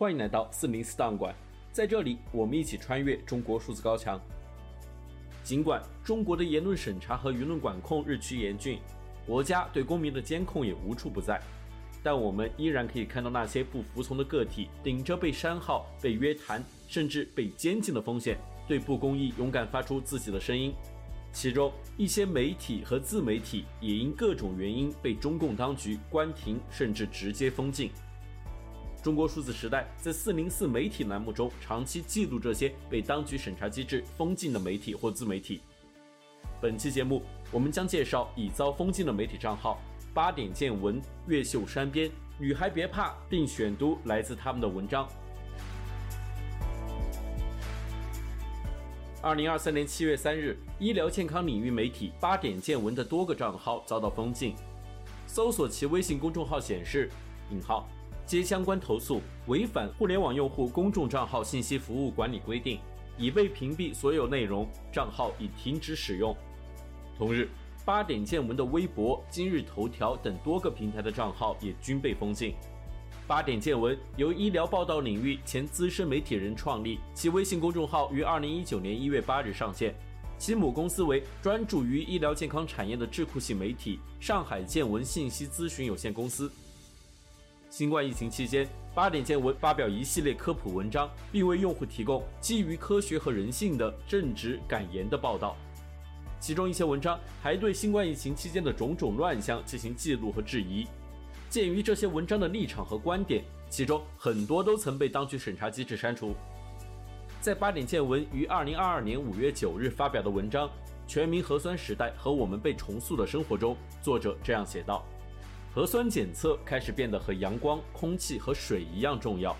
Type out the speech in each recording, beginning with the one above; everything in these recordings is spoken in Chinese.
欢迎来到四零四档案馆，在这里，我们一起穿越中国数字高墙。尽管中国的言论审查和舆论管控日趋严峻，国家对公民的监控也无处不在，但我们依然可以看到那些不服从的个体，顶着被删号、被约谈，甚至被监禁的风险，对不公义勇敢发出自己的声音。其中一些媒体和自媒体也因各种原因被中共当局关停，甚至直接封禁。中国数字时代在四零四媒体栏目中长期记录这些被当局审查机制封禁的媒体或自媒体。本期节目，我们将介绍已遭封禁的媒体账号“八点见闻”“越秀山边”“女孩别怕”，并选读来自他们的文章。二零二三年七月三日，医疗健康领域媒体“八点见闻”的多个账号遭到封禁。搜索其微信公众号显示：“引号。”接相关投诉，违反《互联网用户公众账号信息服务管理规定》，已被屏蔽所有内容，账号已停止使用。同日，八点见闻的微博、今日头条等多个平台的账号也均被封禁。八点见闻由医疗报道领域前资深媒体人创立，其微信公众号于二零一九年一月八日上线，其母公司为专注于医疗健康产业的智库型媒体上海见闻信息咨询有限公司。新冠疫情期间，八点见闻发表一系列科普文章，并为用户提供基于科学和人性的正直敢言的报道。其中一些文章还对新冠疫情期间的种种乱象进行记录和质疑。鉴于这些文章的立场和观点，其中很多都曾被当局审查机制删除。在八点见闻于二零二二年五月九日发表的文章《全民核酸时代和我们被重塑的生活》中，作者这样写道。核酸检测开始变得和阳光、空气和水一样重要。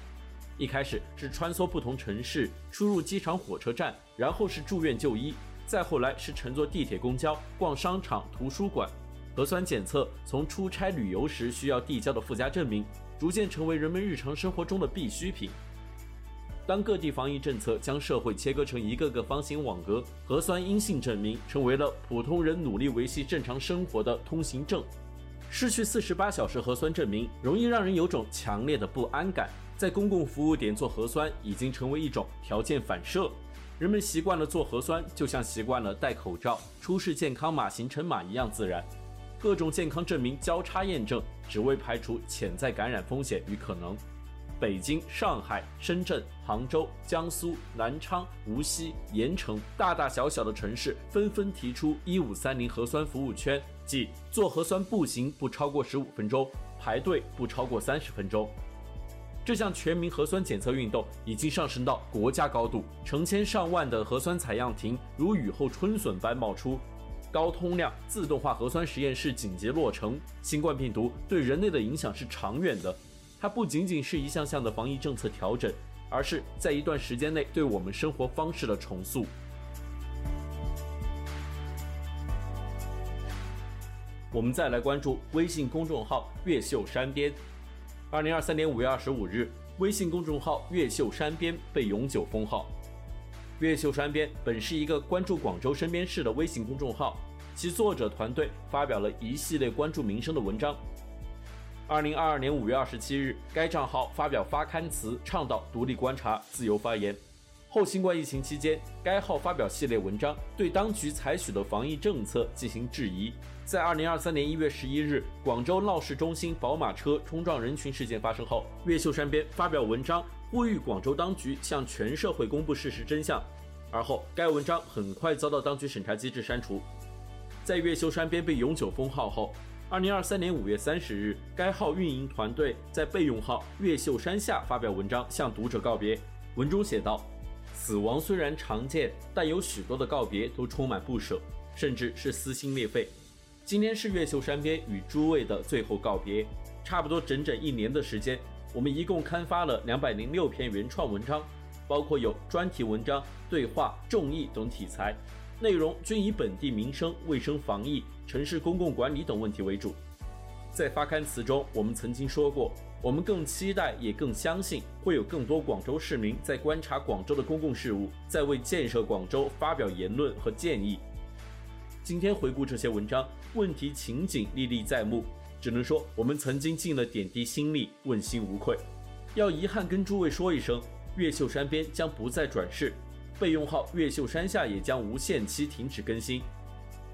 一开始是穿梭不同城市、出入机场、火车站，然后是住院就医，再后来是乘坐地铁、公交、逛商场、图书馆。核酸检测从出差旅游时需要递交的附加证明，逐渐成为人们日常生活中的必需品。当各地防疫政策将社会切割成一个个方形网格，核酸阴性证明成为了普通人努力维系正常生活的通行证。失去四十八小时核酸证明，容易让人有种强烈的不安感。在公共服务点做核酸已经成为一种条件反射，人们习惯了做核酸，就像习惯了戴口罩、出示健康码、行程码一样自然。各种健康证明交叉验证，只为排除潜在感染风险与可能。北京、上海、深圳、杭州、江苏、南昌、无锡、盐城，大大小小的城市纷纷提出“一五三零”核酸服务圈，即做核酸步行不超过十五分钟，排队不超过三十分钟。这项全民核酸检测运动已经上升到国家高度，成千上万的核酸采样亭如雨后春笋般冒出，高通量自动化核酸实验室紧急落成。新冠病毒对人类的影响是长远的。它不仅仅是一项项的防疫政策调整，而是在一段时间内对我们生活方式的重塑。我们再来关注微信公众号“越秀山边”。二零二三年五月二十五日，微信公众号“越秀山边”被永久封号。“越秀山边”本是一个关注广州身边事的微信公众号，其作者团队发表了一系列关注民生的文章。二零二二年五月二十七日，该账号发表发刊词，倡导独立观察、自由发言。后新冠疫情期间，该号发表系列文章，对当局采取的防疫政策进行质疑。在二零二三年一月十一日，广州闹市中心宝马车冲撞人群事件发生后，越秀山边发表文章，呼吁广州当局向全社会公布事实真相。而后，该文章很快遭到当局审查机制删除。在越秀山边被永久封号后，二零二三年五月三十日，该号运营团队在备用号“越秀山下”发表文章，向读者告别。文中写道：“死亡虽然常见，但有许多的告别都充满不舍，甚至是撕心裂肺。今天是越秀山边与诸位的最后告别。差不多整整一年的时间，我们一共刊发了两百零六篇原创文章，包括有专题文章、对话、众议等题材。”内容均以本地民生、卫生防疫、城市公共管理等问题为主。在发刊词中，我们曾经说过，我们更期待也更相信，会有更多广州市民在观察广州的公共事务，在为建设广州发表言论和建议。今天回顾这些文章，问题情景历历在目，只能说我们曾经尽了点滴心力，问心无愧。要遗憾跟诸位说一声，越秀山边将不再转世，备用号越秀山下也将无限期停止更新。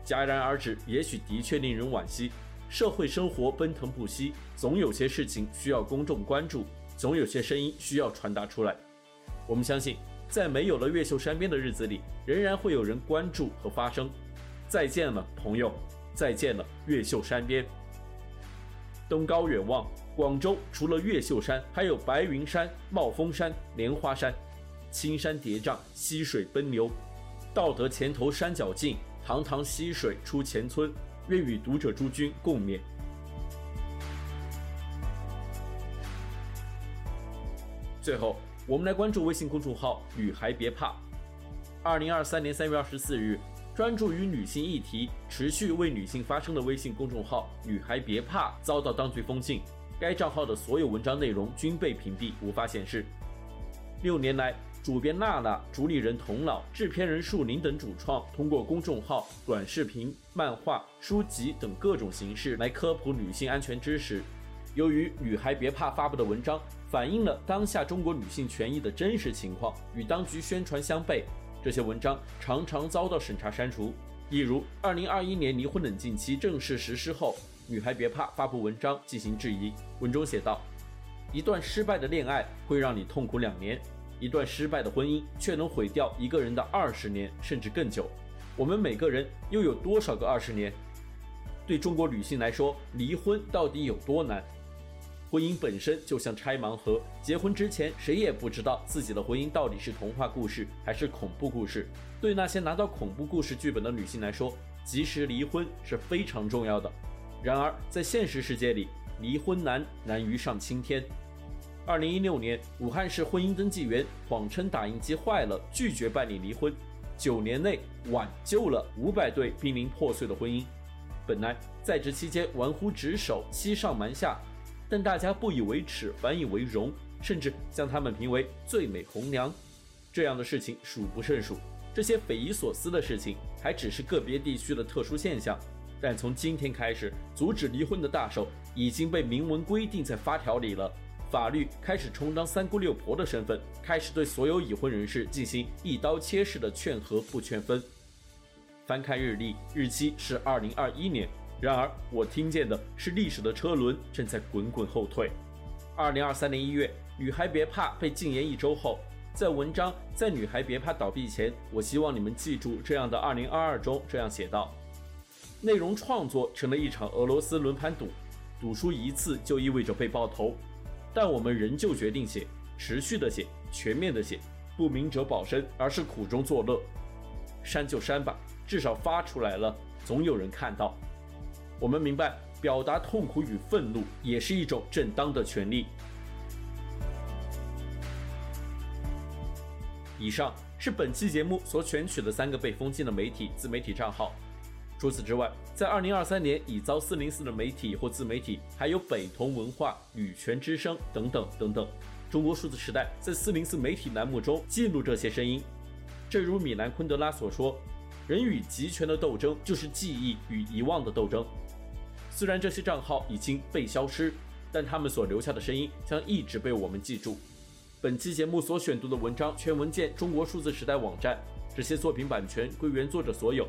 戛然而止，也许的确令人惋惜。社会生活奔腾不息，总有些事情需要公众关注，总有些声音需要传达出来。我们相信，在没有了越秀山边的日子里，仍然会有人关注和发声。再见了，朋友！再见了，越秀山边。登高远望，广州除了越秀山，还有白云山、帽峰山、莲花山，青山叠嶂，溪水奔流。到得前头山脚尽，堂堂溪水出前村。愿与读者诸君共勉。最后，我们来关注微信公众号“女孩别怕”。二零二三年三月二十四日，专注于女性议题、持续为女性发声的微信公众号“女孩别怕”遭到当局封禁，该账号的所有文章内容均被屏蔽，无法显示。六年来，主编娜娜、主理人童老、制片人树林等主创通过公众号、短视频、漫画、书籍等各种形式来科普女性安全知识。由于“女孩别怕”发布的文章反映了当下中国女性权益的真实情况，与当局宣传相悖，这些文章常常遭到审查删除。例如，二零二一年离婚冷静期正式实施后，“女孩别怕”发布文章进行质疑。文中写道：“一段失败的恋爱会让你痛苦两年。”一段失败的婚姻却能毁掉一个人的二十年，甚至更久。我们每个人又有多少个二十年？对中国女性来说，离婚到底有多难？婚姻本身就像拆盲盒，结婚之前谁也不知道自己的婚姻到底是童话故事还是恐怖故事。对那些拿到恐怖故事剧本的女性来说，及时离婚是非常重要的。然而，在现实世界里，离婚难，难于上青天。二零一六年，武汉市婚姻登记员谎称打印机坏了，拒绝办理离婚，九年内挽救了五百对濒临破碎的婚姻。本来在职期间玩忽职守、欺上瞒下，但大家不以为耻，反以为荣，甚至将他们评为最美红娘。这样的事情数不胜数。这些匪夷所思的事情还只是个别地区的特殊现象，但从今天开始，阻止离婚的大手已经被明文规定在发条里了。法律开始充当三姑六婆的身份，开始对所有已婚人士进行一刀切式的劝和不劝分。翻看日历，日期是二零二一年，然而我听见的是历史的车轮正在滚滚后退。二零二三年一月，女孩别怕被禁言一周后，在文章在女孩别怕倒闭前，我希望你们记住这样的二零二二中这样写道：内容创作成了一场俄罗斯轮盘赌，赌输一次就意味着被爆头。但我们仍旧决定写，持续的写，全面的写，不明哲保身，而是苦中作乐。删就删吧，至少发出来了，总有人看到。我们明白，表达痛苦与愤怒也是一种正当的权利。以上是本期节目所选取的三个被封禁的媒体自媒体账号。除此之外，在二零二三年已遭四零四的媒体或自媒体还有北同文化、女权之声等等等等。中国数字时代在四零四媒体栏目中记录这些声音。正如米兰昆德拉所说：“人与极权的斗争就是记忆与遗忘的斗争。”虽然这些账号已经被消失，但他们所留下的声音将一直被我们记住。本期节目所选读的文章全文见中国数字时代网站，这些作品版权归原作者所有。